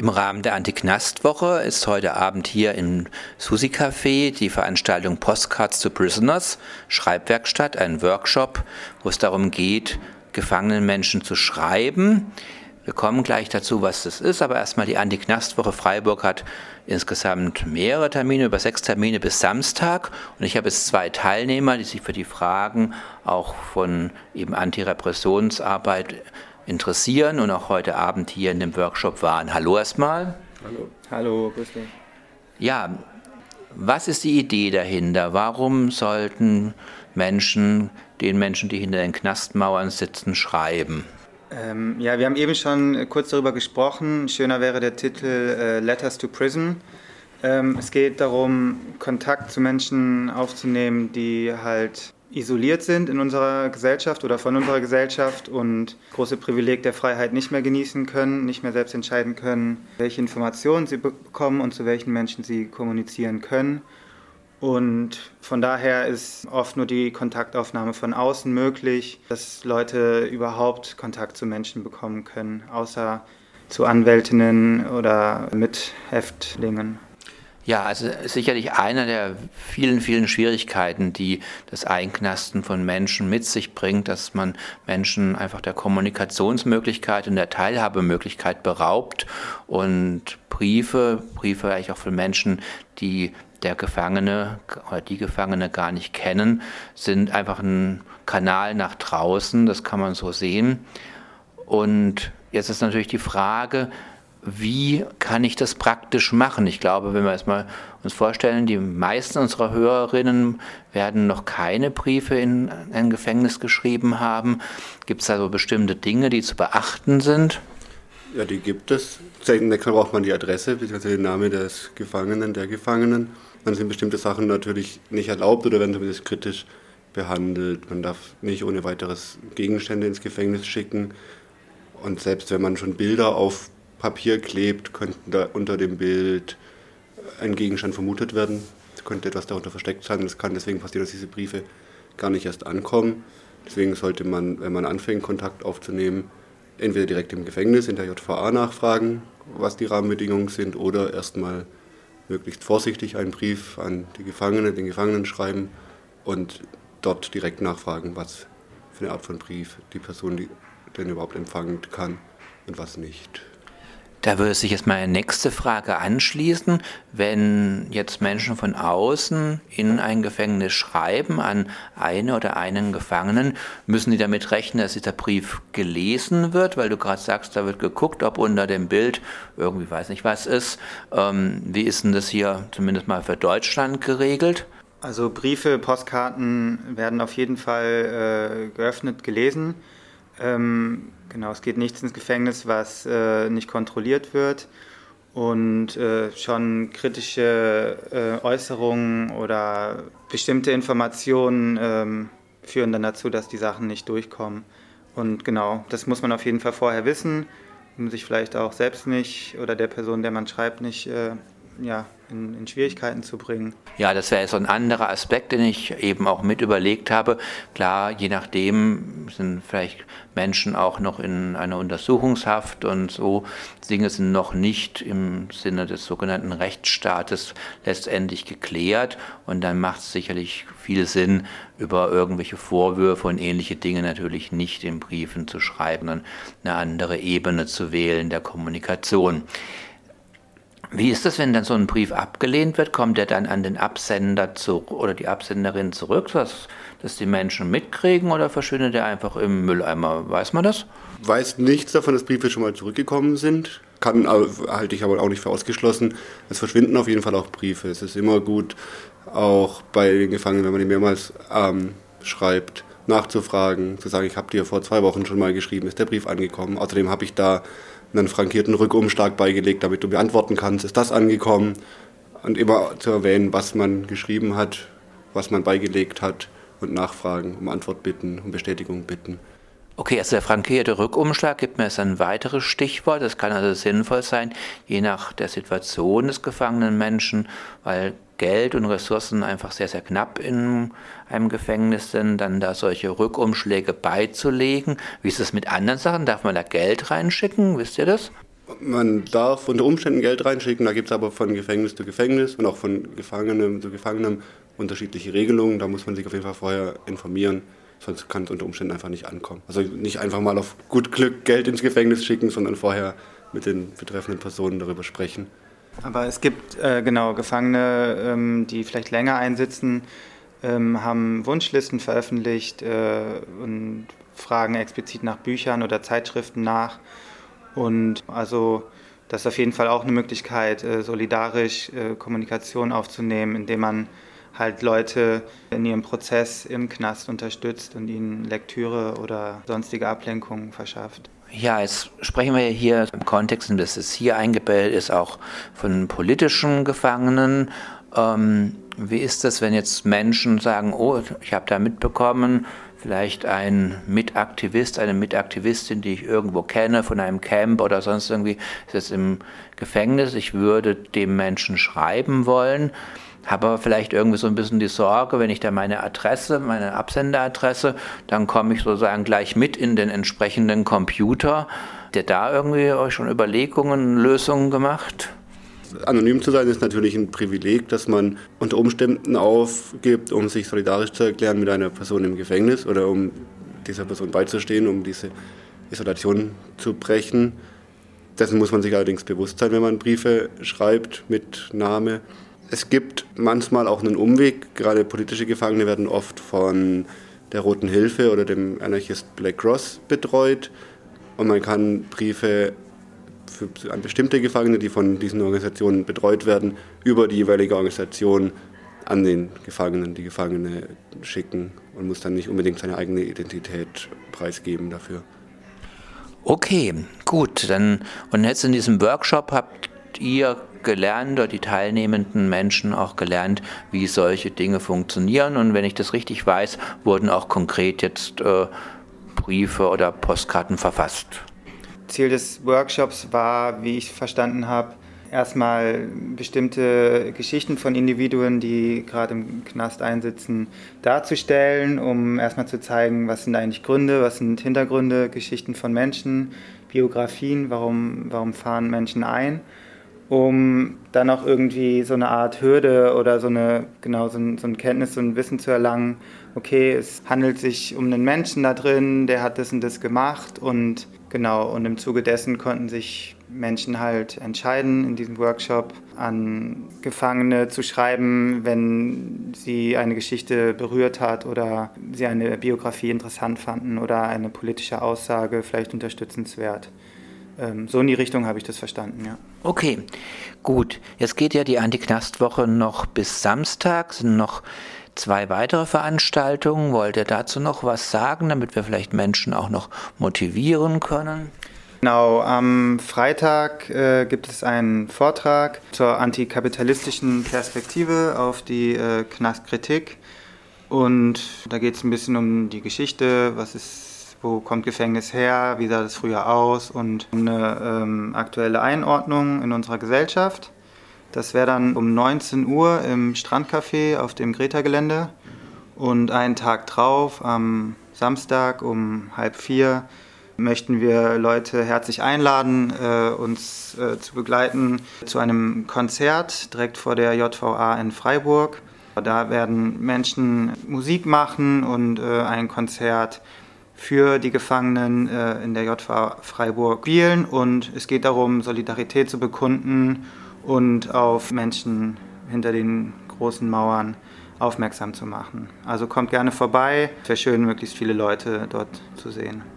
Im Rahmen der Anti-Knast-Woche ist heute Abend hier im Susi Café die Veranstaltung Postcards to Prisoners, Schreibwerkstatt, ein Workshop, wo es darum geht, gefangenen Menschen zu schreiben. Wir kommen gleich dazu, was das ist, aber erstmal die Anti-Knast-Woche Freiburg hat insgesamt mehrere Termine, über sechs Termine bis Samstag. Und ich habe jetzt zwei Teilnehmer, die sich für die Fragen auch von eben Antirepressionsarbeit interessieren und auch heute Abend hier in dem Workshop waren. Hallo erstmal. Hallo. Hallo, grüß dich. Ja, was ist die Idee dahinter? Warum sollten Menschen, den Menschen, die hinter den Knastmauern sitzen, schreiben? Ähm, ja, wir haben eben schon kurz darüber gesprochen. Schöner wäre der Titel äh, Letters to Prison. Ähm, es geht darum, Kontakt zu Menschen aufzunehmen, die halt isoliert sind in unserer Gesellschaft oder von unserer Gesellschaft und große Privileg der Freiheit nicht mehr genießen können, nicht mehr selbst entscheiden können, welche Informationen sie bekommen und zu welchen Menschen sie kommunizieren können. Und von daher ist oft nur die Kontaktaufnahme von außen möglich, dass Leute überhaupt Kontakt zu Menschen bekommen können, außer zu Anwältinnen oder Mithäftlingen. Ja, also sicherlich einer der vielen, vielen Schwierigkeiten, die das Einknasten von Menschen mit sich bringt, dass man Menschen einfach der Kommunikationsmöglichkeit und der Teilhabemöglichkeit beraubt und Briefe, Briefe eigentlich auch für Menschen, die der Gefangene oder die Gefangene gar nicht kennen, sind einfach ein Kanal nach draußen, das kann man so sehen. Und jetzt ist natürlich die Frage, wie kann ich das praktisch machen? Ich glaube, wenn wir es mal uns vorstellen, die meisten unserer Hörerinnen werden noch keine Briefe in ein Gefängnis geschrieben haben. Gibt es also bestimmte Dinge, die zu beachten sind? Ja, die gibt es. Zunächst braucht man die Adresse bzw. den Namen des Gefangenen, der Gefangenen. Dann sind bestimmte Sachen natürlich nicht erlaubt oder werden zumindest kritisch behandelt. Man darf nicht ohne weiteres Gegenstände ins Gefängnis schicken. Und selbst wenn man schon Bilder auf Papier klebt, könnte da unter dem Bild ein Gegenstand vermutet werden. Es könnte etwas darunter versteckt sein. Es kann deswegen passieren, dass diese Briefe gar nicht erst ankommen. Deswegen sollte man, wenn man anfängt, Kontakt aufzunehmen, entweder direkt im Gefängnis in der JVA nachfragen, was die Rahmenbedingungen sind, oder erstmal möglichst vorsichtig einen Brief an die Gefangene, den Gefangenen schreiben und dort direkt nachfragen, was für eine Art von Brief die Person denn überhaupt empfangen kann und was nicht. Da würde sich jetzt meine nächste Frage anschließen. Wenn jetzt Menschen von außen in ein Gefängnis schreiben an eine oder einen Gefangenen, müssen die damit rechnen, dass dieser Brief gelesen wird, weil du gerade sagst, da wird geguckt, ob unter dem Bild irgendwie weiß nicht was ist. Ähm, wie ist denn das hier zumindest mal für Deutschland geregelt? Also Briefe, Postkarten werden auf jeden Fall äh, geöffnet, gelesen. Ähm, genau, es geht nichts ins Gefängnis, was äh, nicht kontrolliert wird. Und äh, schon kritische äh, Äußerungen oder bestimmte Informationen ähm, führen dann dazu, dass die Sachen nicht durchkommen. Und genau, das muss man auf jeden Fall vorher wissen, um sich vielleicht auch selbst nicht oder der Person, der man schreibt, nicht äh, ja, in, in, Schwierigkeiten zu bringen. Ja, das wäre so ein anderer Aspekt, den ich eben auch mit überlegt habe. Klar, je nachdem sind vielleicht Menschen auch noch in einer Untersuchungshaft und so Dinge sind noch nicht im Sinne des sogenannten Rechtsstaates letztendlich geklärt und dann macht es sicherlich viel Sinn, über irgendwelche Vorwürfe und ähnliche Dinge natürlich nicht in Briefen zu schreiben und eine andere Ebene zu wählen der Kommunikation. Wie ist das, wenn dann so ein Brief abgelehnt wird? Kommt der dann an den Absender zurück oder die Absenderin zurück, dass, dass die Menschen mitkriegen oder verschwindet er einfach im Mülleimer? Weiß man das? Weiß nichts davon, dass Briefe schon mal zurückgekommen sind. Kann, halte ich aber auch nicht für ausgeschlossen. Es verschwinden auf jeden Fall auch Briefe. Es ist immer gut, auch bei den Gefangenen, wenn man die mehrmals ähm, schreibt, nachzufragen, zu sagen, ich habe dir vor zwei Wochen schon mal geschrieben, ist der Brief angekommen. Außerdem habe ich da einen frankierten Rückumschlag beigelegt, damit du beantworten kannst, ist das angekommen? Und immer zu erwähnen, was man geschrieben hat, was man beigelegt hat und nachfragen, um Antwort bitten, um Bestätigung bitten. Okay, also der frankierte Rückumschlag gibt mir jetzt ein weiteres Stichwort. Das kann also sinnvoll sein, je nach der Situation des gefangenen Menschen, weil Geld und Ressourcen einfach sehr, sehr knapp in einem Gefängnis sind, dann da solche Rückumschläge beizulegen. Wie ist das mit anderen Sachen? Darf man da Geld reinschicken? Wisst ihr das? Man darf unter Umständen Geld reinschicken, da gibt es aber von Gefängnis zu Gefängnis und auch von Gefangenem zu Gefangenem unterschiedliche Regelungen. Da muss man sich auf jeden Fall vorher informieren, sonst kann es unter Umständen einfach nicht ankommen. Also nicht einfach mal auf gut Glück Geld ins Gefängnis schicken, sondern vorher mit den betreffenden Personen darüber sprechen. Aber es gibt äh, genau Gefangene, ähm, die vielleicht länger einsitzen, ähm, haben Wunschlisten veröffentlicht äh, und fragen explizit nach Büchern oder Zeitschriften nach. Und also das ist auf jeden Fall auch eine Möglichkeit, äh, solidarisch äh, Kommunikation aufzunehmen, indem man halt Leute in ihrem Prozess im Knast unterstützt und ihnen Lektüre oder sonstige Ablenkungen verschafft. Ja, jetzt sprechen wir hier im Kontext, in das es hier eingebettet ist, auch von politischen Gefangenen. Ähm, wie ist das, wenn jetzt Menschen sagen, oh, ich habe da mitbekommen, vielleicht ein Mitaktivist, eine Mitaktivistin, die ich irgendwo kenne, von einem Camp oder sonst irgendwie, ist jetzt im Gefängnis, ich würde dem Menschen schreiben wollen habe aber vielleicht irgendwie so ein bisschen die Sorge, wenn ich da meine Adresse, meine Absenderadresse, dann komme ich sozusagen gleich mit in den entsprechenden Computer. Der da irgendwie euch schon Überlegungen, Lösungen gemacht? Anonym zu sein ist natürlich ein Privileg, das man unter Umständen aufgibt, um sich solidarisch zu erklären mit einer Person im Gefängnis oder um dieser Person beizustehen, um diese Isolation zu brechen. Dessen muss man sich allerdings bewusst sein, wenn man Briefe schreibt mit Name. Es gibt manchmal auch einen Umweg. Gerade politische Gefangene werden oft von der Roten Hilfe oder dem Anarchist Black Cross betreut. Und man kann Briefe an bestimmte Gefangene, die von diesen Organisationen betreut werden, über die jeweilige Organisation an den Gefangenen, die Gefangene schicken und muss dann nicht unbedingt seine eigene Identität preisgeben dafür. Okay, gut. Dann, und jetzt in diesem Workshop habt ihr gelernt oder die teilnehmenden Menschen auch gelernt, wie solche Dinge funktionieren. Und wenn ich das richtig weiß, wurden auch konkret jetzt äh, Briefe oder Postkarten verfasst. Ziel des Workshops war, wie ich verstanden habe, erstmal bestimmte Geschichten von Individuen, die gerade im Knast einsitzen, darzustellen, um erstmal zu zeigen, was sind eigentlich Gründe, was sind Hintergründe, Geschichten von Menschen, Biografien, warum, warum fahren Menschen ein um dann auch irgendwie so eine Art Hürde oder so eine, genau, so ein, so ein Kenntnis, so ein Wissen zu erlangen, okay, es handelt sich um einen Menschen da drin, der hat das und das gemacht und genau, und im Zuge dessen konnten sich Menschen halt entscheiden, in diesem Workshop an Gefangene zu schreiben, wenn sie eine Geschichte berührt hat oder sie eine Biografie interessant fanden oder eine politische Aussage vielleicht unterstützenswert. Ähm, so in die Richtung habe ich das verstanden, ja. Okay, gut. Jetzt geht ja die Antiknastwoche noch bis Samstag, sind noch zwei weitere Veranstaltungen. Wollt ihr dazu noch was sagen, damit wir vielleicht Menschen auch noch motivieren können? Genau, am Freitag äh, gibt es einen Vortrag zur antikapitalistischen Perspektive auf die äh, Knastkritik. Und da geht es ein bisschen um die Geschichte, was ist wo kommt Gefängnis her, wie sah das früher aus und eine ähm, aktuelle Einordnung in unserer Gesellschaft. Das wäre dann um 19 Uhr im Strandcafé auf dem Greta-Gelände und einen Tag drauf, am Samstag um halb vier, möchten wir Leute herzlich einladen, äh, uns äh, zu begleiten zu einem Konzert direkt vor der JVA in Freiburg. Da werden Menschen Musik machen und äh, ein Konzert für die Gefangenen äh, in der JVA Freiburg spielen und es geht darum, Solidarität zu bekunden und auf Menschen hinter den großen Mauern aufmerksam zu machen. Also kommt gerne vorbei, wäre schön, möglichst viele Leute dort zu sehen.